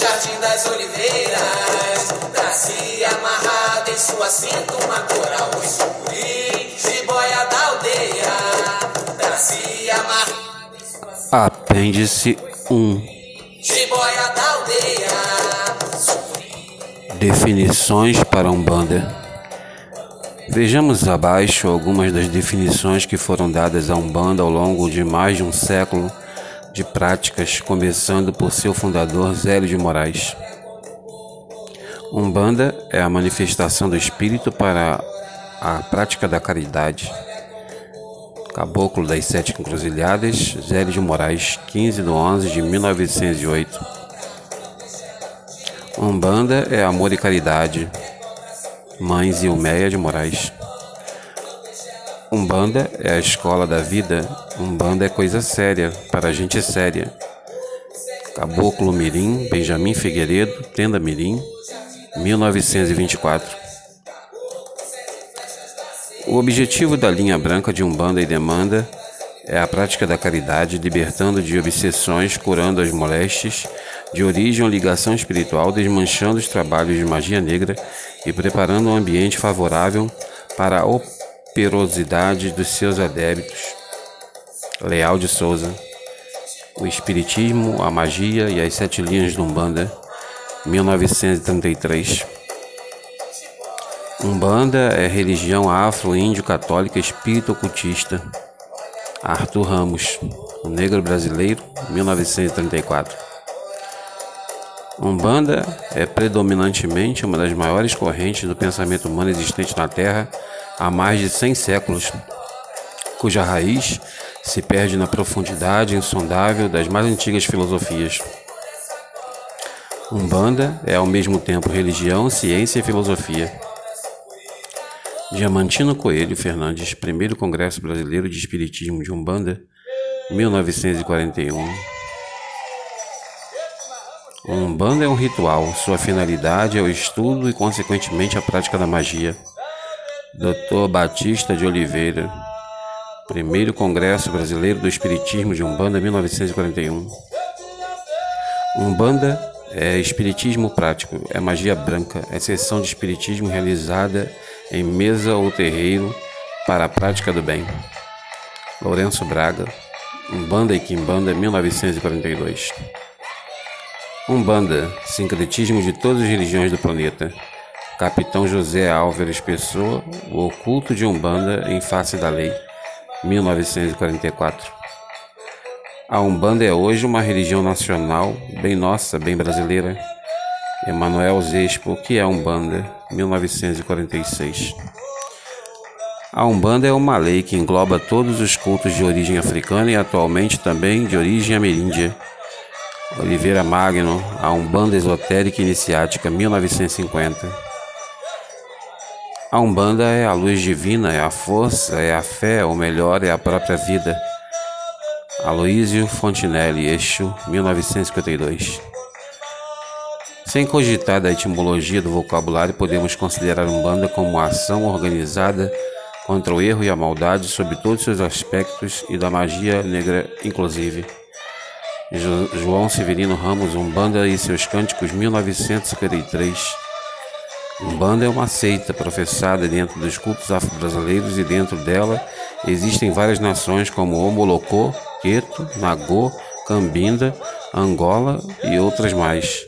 Jardim das Oliveiras. Trazia amarrado em sua cinta uma coral, oi sucuri, jiboia da aldeia. Trazia amarrado em sua cinta Apêndice 1 jiboia da aldeia. Sucuri. Definições para Umbanda. Vejamos abaixo algumas das definições que foram dadas à Umbanda ao longo de mais de um século de práticas, começando por seu fundador Zélio de Moraes. Umbanda é a manifestação do espírito para a prática da caridade. Caboclo das Sete Encruzilhadas, Zélio de Moraes, 15 de 11 de 1908. Umbanda é amor e caridade. Mães Ilmeia de Moraes. Umbanda é a escola da vida. Umbanda é coisa séria, para gente séria. Caboclo Mirim, Benjamin Figueiredo, Tenda Mirim, 1924. O objetivo da linha branca de Umbanda e Demanda é a prática da caridade, libertando de obsessões, curando as moléstias de origem ou ligação espiritual, desmanchando os trabalhos de magia negra e preparando um ambiente favorável para a operosidade dos seus adébitos. Leal de Souza. O Espiritismo, a Magia e as Sete Linhas de Umbanda, 1933. Umbanda é religião afro-índio católica espírito ocultista. Arthur Ramos, o negro brasileiro, 1934. Umbanda é predominantemente uma das maiores correntes do pensamento humano existente na Terra há mais de 100 séculos, cuja raiz se perde na profundidade insondável das mais antigas filosofias. Umbanda é ao mesmo tempo religião, ciência e filosofia. Diamantino Coelho Fernandes, primeiro Congresso Brasileiro de Espiritismo de Umbanda, 1941. Umbanda é um ritual, sua finalidade é o estudo e, consequentemente, a prática da magia. Dr. Batista de Oliveira, primeiro Congresso Brasileiro do Espiritismo de Umbanda, 1941. Umbanda é espiritismo prático, é magia branca, é sessão de espiritismo realizada em mesa ou terreiro para a prática do bem. Lourenço Braga, Umbanda e Quimbanda, 1942. Umbanda, sincretismo de todas as religiões do planeta. Capitão José Álvares Pessoa, o oculto de Umbanda em face da lei, 1944. A Umbanda é hoje uma religião nacional, bem nossa, bem brasileira. Emanuel Zespo, que é Umbanda, 1946. A Umbanda é uma lei que engloba todos os cultos de origem africana e atualmente também de origem ameríndia. Oliveira Magno, a Umbanda Esotérica Iniciática, 1950. A Umbanda é a luz divina, é a força, é a fé, ou melhor, é a própria vida. Aloísio Fontinelli, Exu, 1952. Sem cogitar da etimologia do vocabulário, podemos considerar Umbanda como uma ação organizada contra o erro e a maldade sob todos seus aspectos e da magia negra inclusive. Jo João Severino Ramos, Umbanda e seus cânticos, 1953. Umbanda é uma seita professada dentro dos cultos afro-brasileiros e dentro dela existem várias nações como Omolocô, Queto, Nagô, Cambinda, Angola e outras mais.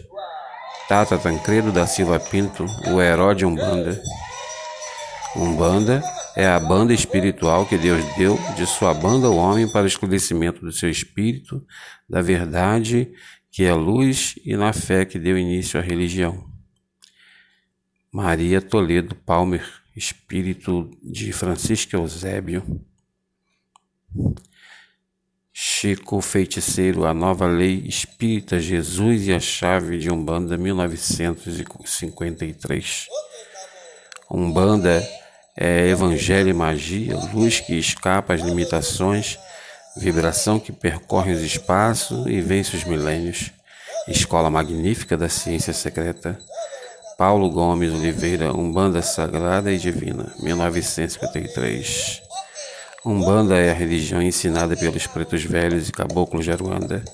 Tata Tancredo da Silva Pinto, o herói de Umbanda. Umbanda é a banda espiritual que Deus deu de sua banda ao homem para o esclarecimento do seu espírito, da verdade que é luz e na fé que deu início à religião. Maria Toledo Palmer, espírito de Francisco Eusébio. Chico Feiticeiro, a nova lei espírita Jesus e a chave de Umbanda, 1953. Umbanda é evangelho e magia, luz que escapa às limitações, vibração que percorre os espaços e vence os milênios. Escola magnífica da ciência secreta. Paulo Gomes Oliveira, Umbanda Sagrada e Divina, 1953. Umbanda é a religião ensinada pelos pretos velhos e caboclos de Aruanda.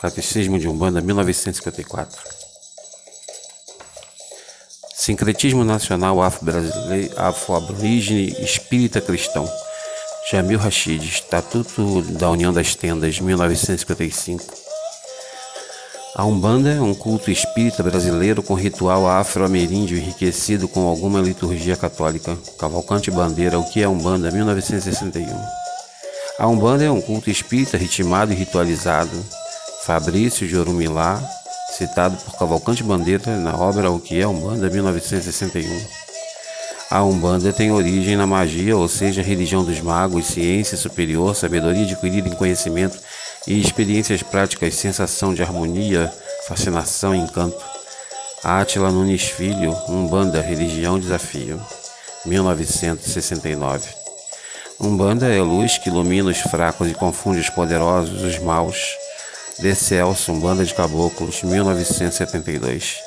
Catecismo de Umbanda, 1954. Sincretismo Nacional Afro-Aborígene Espírita Cristão. Jamil Rashid, Estatuto da União das Tendas, 1955. A Umbanda é um culto espírita brasileiro com ritual afro-ameríndio enriquecido com alguma liturgia católica. Cavalcante Bandeira, O que é Umbanda, 1961. A Umbanda é um culto espírita ritmado e ritualizado. Fabrício de Orumilá, citado por Cavalcante Bandeira na obra O que é Umbanda, 1961. A Umbanda tem origem na magia, ou seja, religião dos magos, ciência superior, sabedoria adquirida em conhecimento e experiências práticas, sensação de harmonia, fascinação e encanto. Átila Nunes Filho, Umbanda, Religião Desafio, 1969. Umbanda é luz que ilumina os fracos e confunde os poderosos, os maus. De Celso, Umbanda de Caboclos, 1972.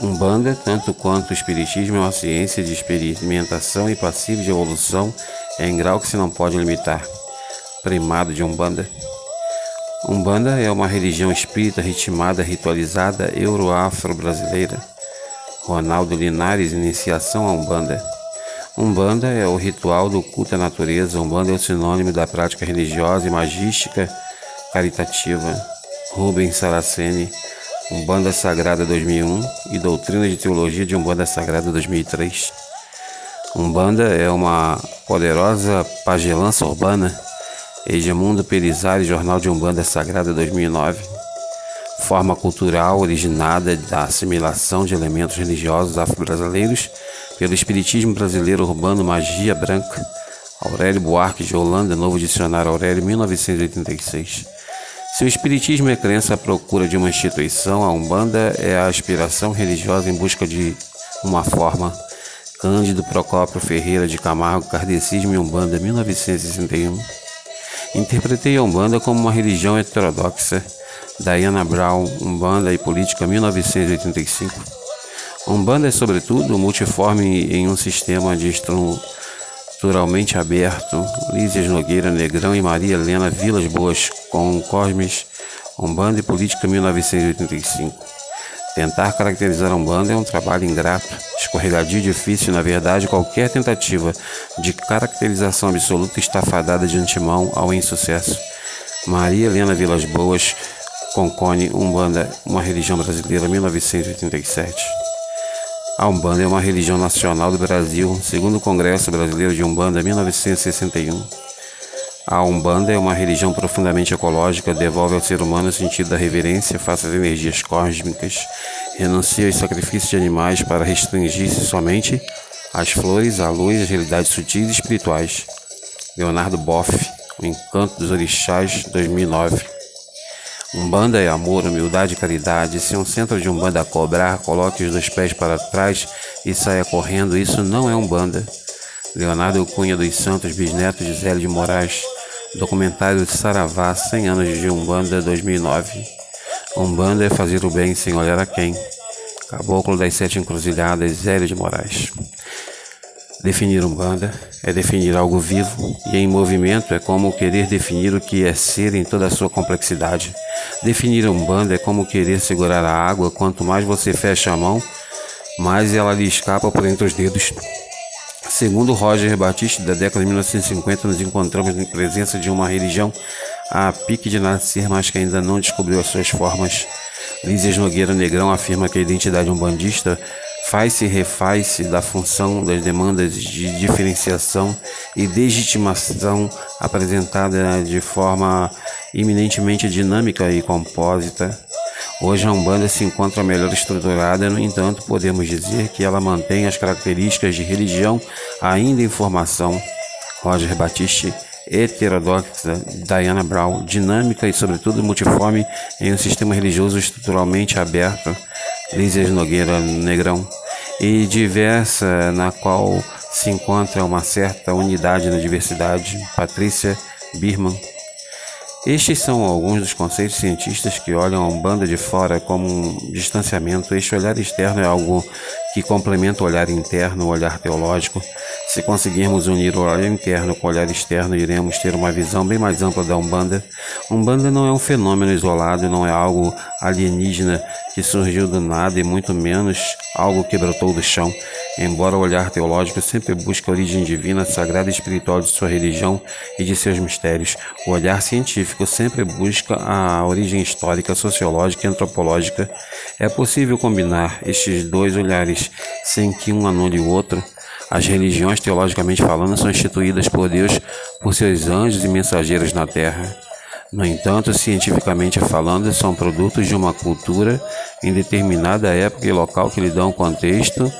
Umbanda, tanto quanto o Espiritismo, é uma ciência de experimentação e passiva de evolução em grau que se não pode limitar. Primado de Umbanda. Umbanda é uma religião espírita ritmada, ritualizada, euro-afro-brasileira. Ronaldo Linares, Iniciação a Umbanda. Umbanda é o ritual do culto à natureza. Umbanda é o sinônimo da prática religiosa e magística caritativa, Rubens Saraceni, Umbanda Sagrada 2001 e Doutrina de Teologia de Umbanda Sagrada 2003. Umbanda é uma poderosa pagelança urbana, Egemundo Pelizari, Jornal de Umbanda Sagrada 2009. Forma cultural originada da assimilação de elementos religiosos afro-brasileiros pelo Espiritismo Brasileiro Urbano Magia Branca, Aurélio Buarque de Holanda, Novo Dicionário Aurélio, 1986. Se o Espiritismo é crença à procura de uma instituição, a Umbanda é a aspiração religiosa em busca de uma forma. Cândido Procópio Ferreira de Camargo, Kardecismo e Umbanda, 1961. Interpretei a Umbanda como uma religião heterodoxa. Diana Brown, Umbanda e Política, 1985. Umbanda é, sobretudo, multiforme em um sistema de instrumentos culturalmente aberto, Lízias Nogueira Negrão e Maria Helena Vilas Boas com Cosmes, Umbanda e Política 1985. Tentar caracterizar a Umbanda é um trabalho ingrato, escorregadio e difícil, na verdade, qualquer tentativa de caracterização absoluta está fadada de antemão ao insucesso. Maria Helena Vilas Boas, Concone, Umbanda, uma religião brasileira, 1987. A Umbanda é uma religião nacional do Brasil, segundo o Congresso Brasileiro de Umbanda, 1961. A Umbanda é uma religião profundamente ecológica, devolve ao ser humano o sentido da reverência face às energias cósmicas, renuncia aos sacrifícios de animais para restringir-se somente às flores, à luz, às realidades sutis e espirituais. Leonardo Boff, O Encanto dos Orixás, 2009. Umbanda é amor, humildade e caridade. Se um centro de Umbanda cobrar, coloque os dois pés para trás e saia correndo. Isso não é Umbanda. Leonardo Cunha dos Santos, bisneto de Zélio de Moraes. Documentário de Saravá, 100 anos de Umbanda, 2009. Umbanda é fazer o bem sem olhar a quem. Caboclo das Sete Encruzilhadas, Zélio de Moraes. Definir Umbanda é definir algo vivo e em movimento é como querer definir o que é ser em toda a sua complexidade. Definir Umbanda é como querer segurar a água, quanto mais você fecha a mão, mais ela lhe escapa por entre os dedos. Segundo Roger Batiste, da década de 1950, nos encontramos em presença de uma religião a pique de nascer, mas que ainda não descobriu as suas formas. Lízias Nogueira Negrão afirma que a identidade umbandista faz-se e refaz-se da função das demandas de diferenciação e legitimação apresentada de forma eminentemente dinâmica e compósita. Hoje a Umbanda se encontra melhor estruturada, no entanto, podemos dizer que ela mantém as características de religião ainda em formação. Roger Batiste, heterodoxa, Diana Brown, dinâmica e, sobretudo, multiforme em um sistema religioso estruturalmente aberto Lízias Nogueira Negrão, e diversa, na qual se encontra uma certa unidade na diversidade, Patrícia Birman. Estes são alguns dos conceitos cientistas que olham a Umbanda de fora como um distanciamento. Este olhar externo é algo que complementa o olhar interno, o olhar teológico. Se conseguirmos unir o olhar interno com o olhar externo, iremos ter uma visão bem mais ampla da Umbanda. Umbanda não é um fenômeno isolado, não é algo alienígena que surgiu do nada e muito menos algo que brotou do chão. Embora o olhar teológico sempre busque a origem divina, sagrada e espiritual de sua religião e de seus mistérios, o olhar científico sempre busca a origem histórica, sociológica e antropológica. É possível combinar estes dois olhares sem que um anule o outro? As religiões, teologicamente falando, são instituídas por Deus por seus anjos e mensageiros na terra. No entanto, cientificamente falando, são produtos de uma cultura em determinada época e local que lhe dão contexto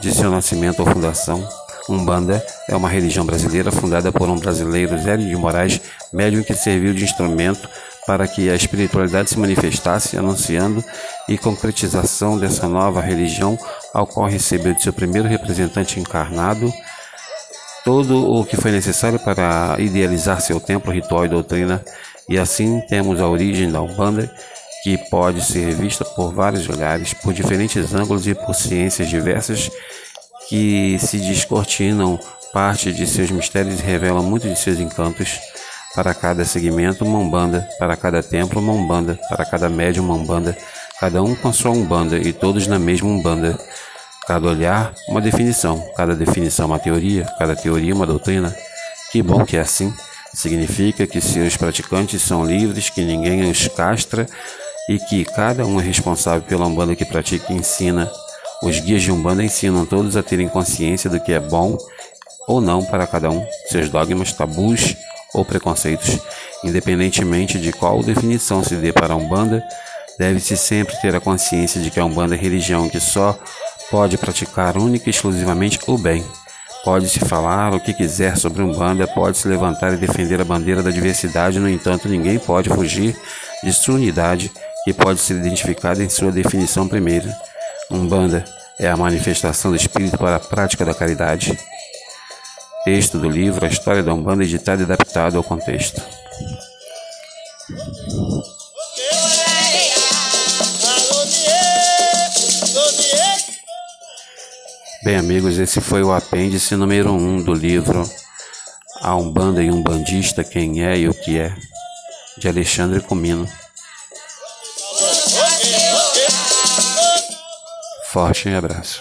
de seu nascimento ou fundação. Umbanda é uma religião brasileira fundada por um brasileiro, Zé de Moraes, médium que serviu de instrumento para que a espiritualidade se manifestasse, anunciando e concretização dessa nova religião, ao qual recebeu de seu primeiro representante encarnado todo o que foi necessário para idealizar seu templo, ritual e doutrina, e assim temos a origem da Umbanda, que pode ser vista por vários olhares, por diferentes ângulos e por ciências diversas que se descortinam parte de seus mistérios e revelam muitos de seus encantos. Para cada segmento, uma umbanda, para cada templo, uma umbanda, para cada médium, uma umbanda, cada um com sua umbanda e todos na mesma umbanda. Cada olhar, uma definição, cada definição, uma teoria, cada teoria, uma doutrina. Que bom que é assim. Significa que seus praticantes são livres, que ninguém os castra e que cada um é responsável pela umbanda que pratica e ensina. Os guias de umbanda ensinam todos a terem consciência do que é bom ou não para cada um, seus dogmas, tabus ou preconceitos, independentemente de qual definição se dê para a Umbanda, deve-se sempre ter a consciência de que a Umbanda é religião que só pode praticar única e exclusivamente o bem. Pode-se falar o que quiser sobre Umbanda, pode-se levantar e defender a bandeira da diversidade, no entanto, ninguém pode fugir de sua unidade, que pode ser identificada em sua definição primeira. Umbanda é a manifestação do Espírito para a prática da caridade. Texto do livro A História da Umbanda, editado e adaptado ao contexto. Bem, amigos, esse foi o apêndice número 1 um do livro A Umbanda e um Bandista, Quem é e o que é, de Alexandre Comino. Forte abraço.